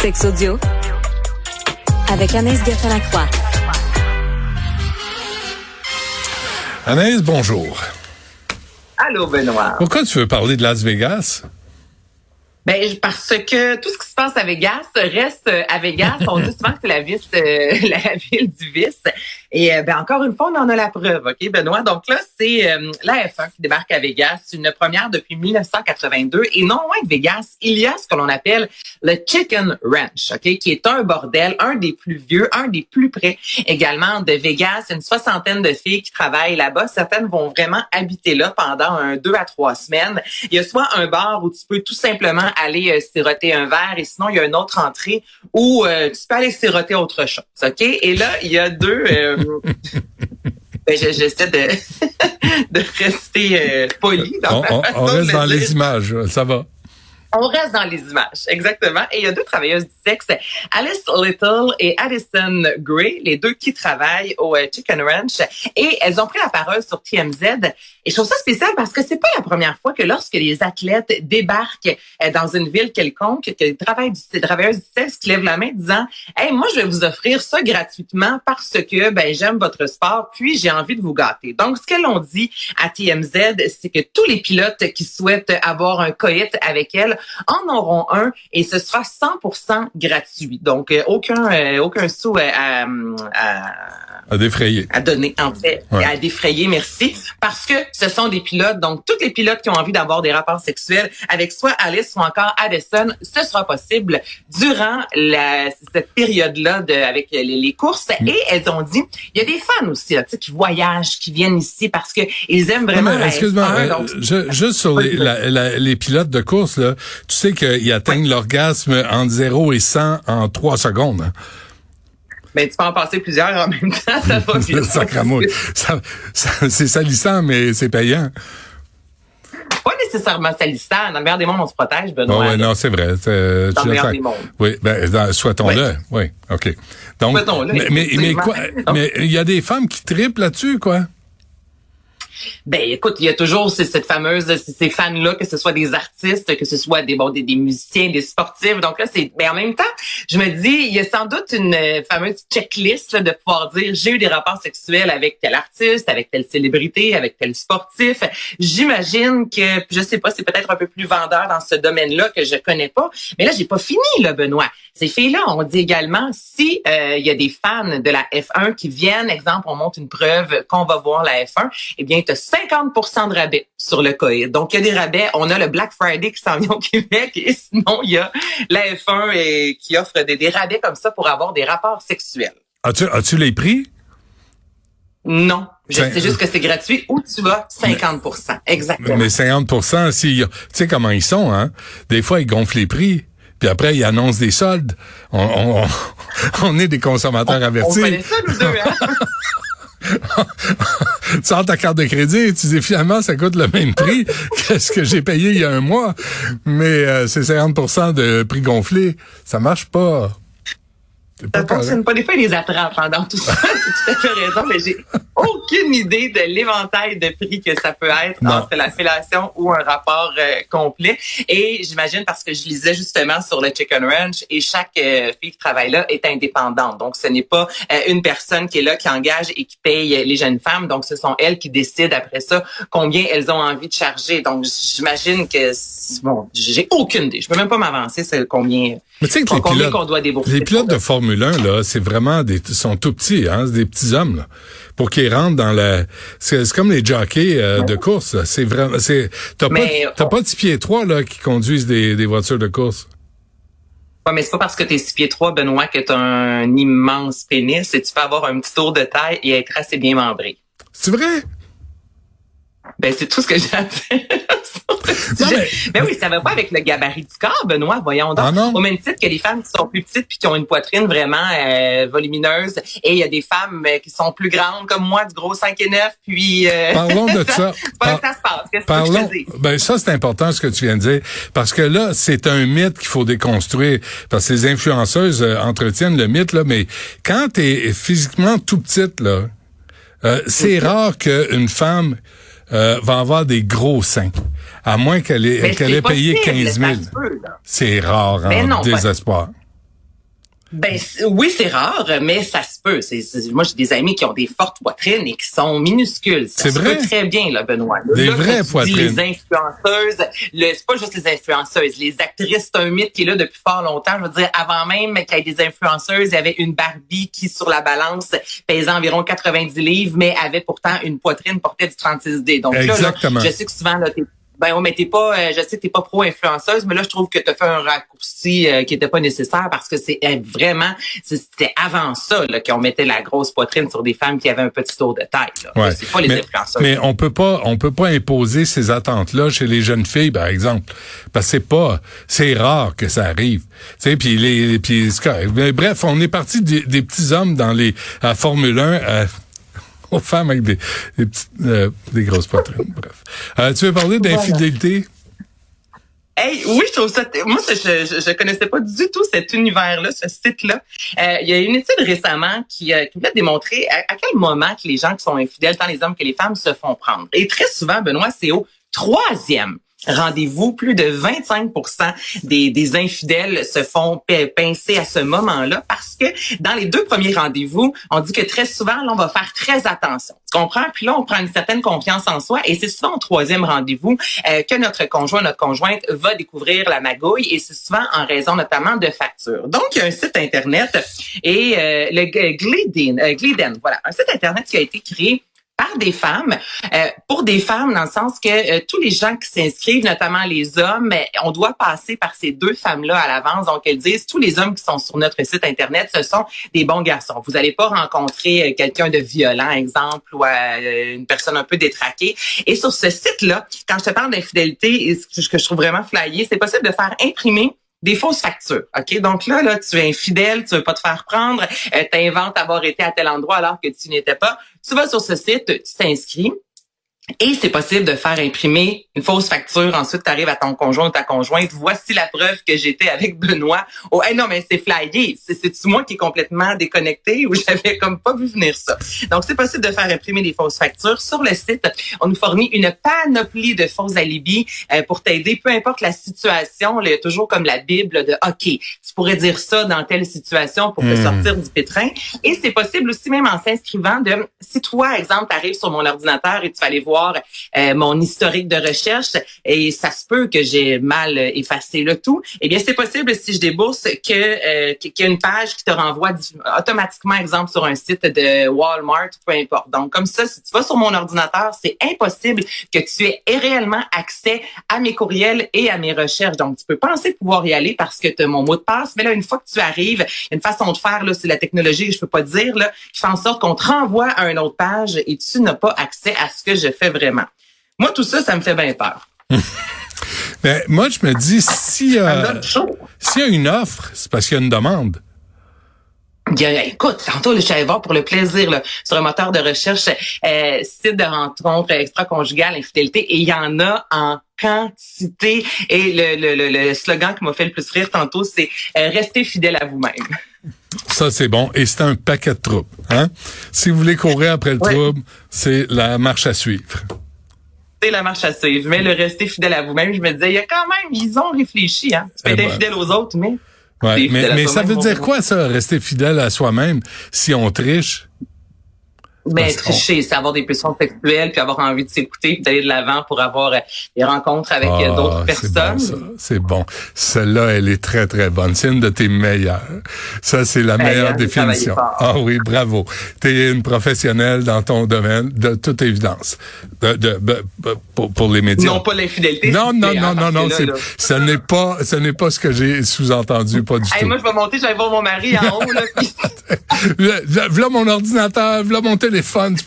Sex audio avec Anaïs Gertin-Lacroix. Anaïs, bonjour. Allô, Benoît. Pourquoi tu veux parler de Las Vegas? Ben, parce que tout ce qui passe à Vegas reste à Vegas. On dit souvent que c'est la, euh, la ville du vice. Et euh, ben, encore une fois, on en a la preuve, OK, Benoît? Donc là, c'est euh, la F1 qui débarque à Vegas. Une première depuis 1982. Et non loin de Vegas, il y a ce que l'on appelle le Chicken Ranch, OK, qui est un bordel, un des plus vieux, un des plus près également de Vegas. Une soixantaine de filles qui travaillent là-bas. Certaines vont vraiment habiter là pendant un deux à trois semaines. Il y a soit un bar où tu peux tout simplement aller euh, siroter un verre sinon il y a une autre entrée où euh, tu peux aller siroter autre chose. OK? Et là, il y a deux... Euh, ben, j'essaie de, de rester poli. Dans on, on, on reste dans les images, ça va. On reste dans les images, exactement. Et il y a deux travailleuses du sexe, Alice Little et Addison Gray, les deux qui travaillent au euh, Chicken Ranch. Et elles ont pris la parole sur TMZ. Et je trouve ça spécial parce que c'est pas la première fois que lorsque les athlètes débarquent euh, dans une ville quelconque, que les travailleuses du sexe lèvent la main disant, hey, moi, je vais vous offrir ça gratuitement parce que, ben, j'aime votre sport, puis j'ai envie de vous gâter. Donc, ce qu'elles ont dit à TMZ, c'est que tous les pilotes qui souhaitent avoir un coït avec elles en auront un et ce sera 100% gratuit. Donc euh, aucun euh, aucun sou euh, à, à, à défrayer. À donner en fait, à défrayer, merci, parce que ce sont des pilotes. Donc tous les pilotes qui ont envie d'avoir des rapports sexuels avec soit Alice ou encore Addison, ce sera possible durant la, cette période-là de avec les, les courses. Mm. Et elles ont dit, il y a des fans aussi là, qui voyagent, qui viennent ici parce que ils aiment vraiment. Excuse-moi, euh, juste sur les, la, la, les pilotes de course là, tu sais qu'ils atteignent l'orgasme entre 0 et 100 en 3 secondes. Hein? Ben, tu peux en passer plusieurs en même temps, ça va bien. ça, ça, c'est salissant, mais c'est payant. Pas nécessairement salissant. Dans le meilleur des mondes, on se protège, Benoît. Oh, ouais, non, c'est vrai. Dans le meilleur des mondes. Oui, ben, souhaitons-le. Oui, OK. Donc, souhaitons-le. Mais, mais, mais quoi? Mais il y a des femmes qui triplent là-dessus, quoi. Ben écoute, il y a toujours cette fameuse ces fans là que ce soit des artistes, que ce soit des bon des, musiciens, des sportifs. Donc là c'est mais en même temps, je me dis il y a sans doute une euh, fameuse checklist de pouvoir dire j'ai eu des rapports sexuels avec tel artiste, avec telle célébrité, avec tel sportif. J'imagine que je sais pas, c'est peut-être un peu plus vendeur dans ce domaine-là que je connais pas, mais là j'ai pas fini là Benoît. Ces filles-là, on dit également si euh, il y a des fans de la F1 qui viennent, exemple, on monte une preuve qu'on va voir la F1, eh bien tu as 50% de rabais sur le coït. Donc, il y a des rabais. On a le Black Friday qui s'en vient au Québec et sinon, il y a la F1 et, qui offre des, rabais comme ça pour avoir des rapports sexuels. As-tu as les prix? Non. Je sais juste que c'est gratuit ou tu vas? 50% Exactement. Mais 50 si, tu sais comment ils sont, hein? Des fois, ils gonflent les prix. Puis après, ils annoncent des soldes. On, on, est des consommateurs avertis. On connaît ça, nous deux, hein? tu sors ta carte de crédit et tu dis finalement ça coûte le même prix que ce que j'ai payé il y a un mois, mais euh, c'est 50% de prix gonflé. Ça marche pas. Ça fonctionne pas. Des fois, ils les attrapent pendant tout ça. tu as fait raison, mais j'ai aucune idée de l'éventail de prix que ça peut être entre la fellation ou un rapport euh, complet. Et j'imagine parce que je lisais justement sur le Chicken Ranch et chaque euh, fille qui travaille là est indépendante. Donc, ce n'est pas euh, une personne qui est là, qui engage et qui paye les jeunes femmes. Donc, ce sont elles qui décident après ça combien elles ont envie de charger. Donc, j'imagine que, bon, j'ai aucune idée. Je peux même pas m'avancer c'est combien, mais tu sais que les pilotes, qu'on doit débourser. Les pilotes de Formule 1, là, c'est vraiment des, sont tout petits, hein, des petits hommes, là. Pour qu'ils rentrent dans la, c'est comme les jockeys euh, de course, C'est vraiment, c'est, t'as pas, t'as pas de six pieds trois, là, qui conduisent des, des voitures de course. Ouais, mais c'est pas parce que t'es six pieds trois, Benoît, que t'as un immense pénis et tu peux avoir un petit tour de taille et être assez bien membré. C'est vrai? Ben, c'est tout ce que j'ai à dire. mais, ben oui, ça va pas avec le gabarit du corps, Benoît, voyons donc. Ah Au même titre que les femmes qui sont plus petites puis qui ont une poitrine vraiment euh, volumineuse. Et il y a des femmes euh, qui sont plus grandes comme moi, du gros 5 et 9, puis... Euh, Parlons de ça. Par... ça se passe. Qu'est-ce Parlons... que je ben ça, c'est important ce que tu viens de dire. Parce que là, c'est un mythe qu'il faut déconstruire. Parce que les influenceuses entretiennent le mythe, là. Mais quand tu es physiquement tout petite, là, c'est rare qu'une femme euh, va avoir des gros seins. À moins qu'elle ait, qu'elle ait payé 15 000. C'est rare, en hein, désespoir. Ben oui, c'est rare, mais ça se peut. Moi, j'ai des amis qui ont des fortes poitrines et qui sont minuscules. C'est vrai. très bien, là, Benoît. des vraies poitrines. les influenceuses, le, c'est pas juste les influenceuses, les actrices, c'est un mythe qui est là depuis fort longtemps. Je veux dire, avant même qu'il y ait des influenceuses, il y avait une Barbie qui, sur la balance, pesait environ 90 livres, mais avait pourtant une poitrine portée du 36D. Donc Exactement. Là, je sais que souvent, là, ben on mais pas, euh, je sais que t'es pas pro-influenceuse, mais là, je trouve que tu as fait un raccourci euh, qui était pas nécessaire parce que c'est euh, vraiment, c'était avant ça qu'on mettait la grosse poitrine sur des femmes qui avaient un petit tour de taille. Ouais. C'est pas les mais, influenceuses. Mais on peut pas, on peut pas imposer ces attentes-là chez les jeunes filles, par exemple, parce que c'est pas, c'est rare que ça arrive. Tu puis les, puis bref, on est parti des, des, petits hommes dans les à Formule 1 aux femmes avec des, des, petites, euh, des grosses poitrines. Bref. Euh, tu veux parler d'infidélité? Hey, oui, je trouve ça. Moi, je, je, je connaissais pas du tout cet univers-là, ce site-là. Euh, il y a une étude récemment qui, qui voulait démontrer à, à, quel moment que les gens qui sont infidèles, tant les hommes que les femmes, se font prendre. Et très souvent, Benoît, c'est au troisième rendez-vous, plus de 25 des, des infidèles se font pincer à ce moment-là parce que dans les deux premiers rendez-vous, on dit que très souvent, là, on va faire très attention. Tu comprends? Puis là, on prend une certaine confiance en soi et c'est souvent au troisième rendez-vous euh, que notre conjoint, notre conjointe va découvrir la magouille et c'est souvent en raison notamment de factures. Donc, il y a un site Internet et euh, le Gliden, euh, Gliden, voilà, un site Internet qui a été créé par des femmes, euh, pour des femmes dans le sens que euh, tous les gens qui s'inscrivent, notamment les hommes, on doit passer par ces deux femmes-là à l'avance. Donc elles disent tous les hommes qui sont sur notre site internet, ce sont des bons garçons. Vous n'allez pas rencontrer euh, quelqu'un de violent, exemple, ou une personne un peu détraquée. Et sur ce site-là, quand je te parle d'infidélité, ce que je trouve vraiment flyé, c'est possible de faire imprimer des fausses factures. OK? Donc là, là, tu es infidèle, tu veux pas te faire prendre, euh, tu avoir été à tel endroit alors que tu n'étais pas. Tu vas sur ce site, tu t'inscris. Et c'est possible de faire imprimer une fausse facture. Ensuite, tu arrives à ton conjoint ou ta conjointe. Voici la preuve que j'étais avec Benoît. Oh, hey, non, mais c'est flyé. C'est-tu moi qui est complètement déconnecté ou j'avais comme pas vu venir ça? Donc, c'est possible de faire imprimer des fausses factures. Sur le site, on nous fournit une panoplie de fausses alibis euh, pour t'aider. Peu importe la situation, il y a toujours comme la Bible de OK, tu pourrais dire ça dans telle situation pour te hmm. sortir du pétrin. Et c'est possible aussi, même en s'inscrivant, de si toi, exemple, tu arrives sur mon ordinateur et tu vas aller voir euh, mon historique de recherche et ça se peut que j'ai mal effacé le tout, eh bien c'est possible si je débourse que euh, qu'il y a une page qui te renvoie automatiquement exemple sur un site de Walmart, peu importe. Donc comme ça, si tu vas sur mon ordinateur, c'est impossible que tu aies réellement accès à mes courriels et à mes recherches. Donc tu peux penser pouvoir y aller parce que tu as mon mot de passe, mais là une fois que tu arrives, une façon de faire là, c'est la technologie, je peux pas dire là, qui fait en sorte qu'on te renvoie à une autre page et tu n'as pas accès à ce que je fais vraiment. Moi, tout ça, ça me fait bien peur. Mais moi, je me dis, s'il y, a, y a une offre, c'est parce qu'il y a une demande. écoute, tantôt, je suis allée voir pour le plaisir là, sur un moteur de recherche euh, site de rencontre extra-conjugale, infidélité, et il y en a en quantité. Et le, le, le, slogan qui m'a fait le plus rire tantôt, c'est euh, Restez fidèle à vous-même ». Ça, c'est bon. Et c'est un paquet de troubles. Hein? Si vous voulez courir après le trouble, c'est la marche à suivre. C'est la marche à suivre. Mais le rester fidèle à vous-même, je me disais, il y a quand même, ils ont réfléchi. Hein? Tu peux être eh ben. infidèle aux autres, mais... Ouais, mais, mais ça veut dire quoi, ça, rester fidèle à soi-même, si on triche? Ben, tricher, c'est avoir des pulsions sexuelles, puis avoir envie de s'écouter, puis d'aller de l'avant pour avoir euh, des rencontres avec euh, ah, d'autres personnes. C'est bon. Celle-là, elle est très, très bonne. C'est une de tes meilleures. Ça, c'est la meilleure définition. Ah oui, bravo. Tu es une professionnelle dans ton domaine, de toute évidence. De, de, pour, pour, les médias. Non, pas l'infidélité. Non, non, non, non, non. ce n'est pas, ce n'est pas ce que j'ai sous-entendu, pas du tout. Moi, je vais monter, je vais voir mon mari en haut, là. voilà mon ordinateur, voilà mon téléphone téléphone, tu